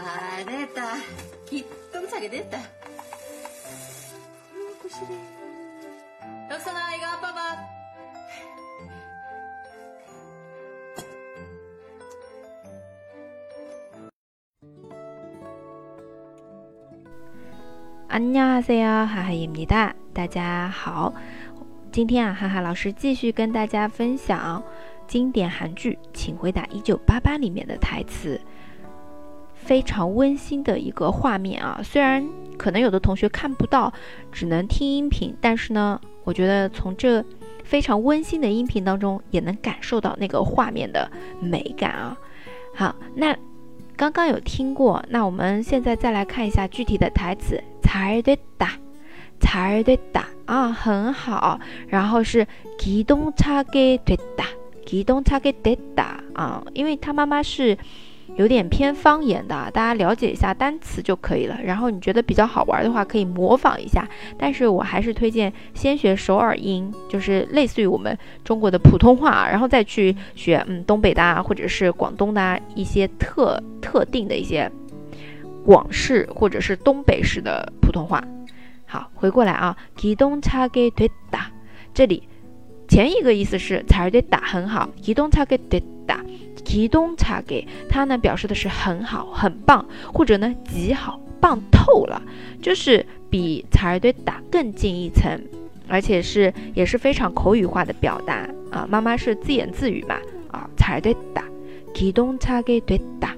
잘했다. 기똥차게 됐다. 구시래. 덕선아, 이거 아빠 봐. 안녕하세요，哈哈입니다大家好，今天啊，哈哈老师继续跟大家分享经典韩剧《请回答一九八八》里面的台词， 非常温馨的一个画面啊。虽然可能有的同学看不到，只能听音频，但是呢，我觉得从这非常温馨的音频当中，也能感受到那个画面的美感啊。好，那刚刚有听过，那我们现在再来看一下具体的台词。잘됐 다， 잘됐다啊，很好。然后是기동차게됐 다， 기동차게됐다啊，因为他妈妈是 有点偏方言的，大家了解一下单词就可以了。然后你觉得比较好玩的话，可以模仿一下。但是我还是推荐先学首尔音，就是类似于我们中国的普通话，然后再去学嗯东北的啊，或者是广东的一些特特定的一些。广式或者是东北式的普通话，好，回过来啊，기동차게됐 다， 这里前一个意思是잘됐다很好，기동차게됐 다， 기동차 게， 它呢表示的是很好、很棒，或者呢极好、棒透了，就是比잘됐다更进一层，而且是也是非常口语化的表达啊，妈妈是自言自语嘛啊，잘됐 다， 기동차게됐 다。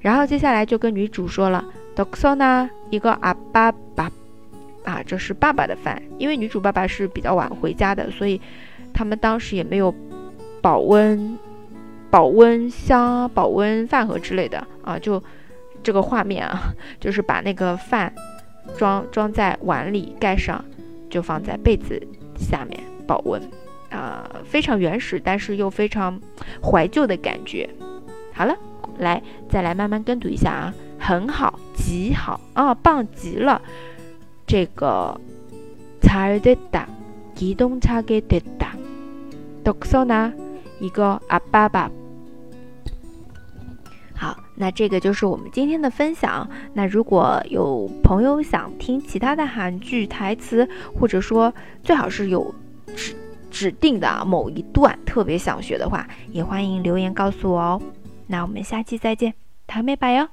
然后接下来就跟女主说了，덕선 아， 一个阿爸爸，啊，这是爸爸的饭，因为女主爸爸是比较晚回家的，所以他们当时也没有保温、 保温箱、保温饭盒之类的啊，就这个画面啊，就是把那个饭装装在碗里，盖上，就放在被子下面保温，啊，非常原始，但是又非常怀旧的感觉。好了。来，再来慢慢跟读一下啊，很好，极好啊，棒极了。这个잘됐 다， 기동차게됐 다。 덕선 아， 一个阿爸爸。 那这个就是我们今天的分享。那如果有朋友想听其他的韩剧台词，或者说最好是有指指定的某一段特别想学的话，也欢迎留言告诉我哦。那我们下期再见，台妹拜哟。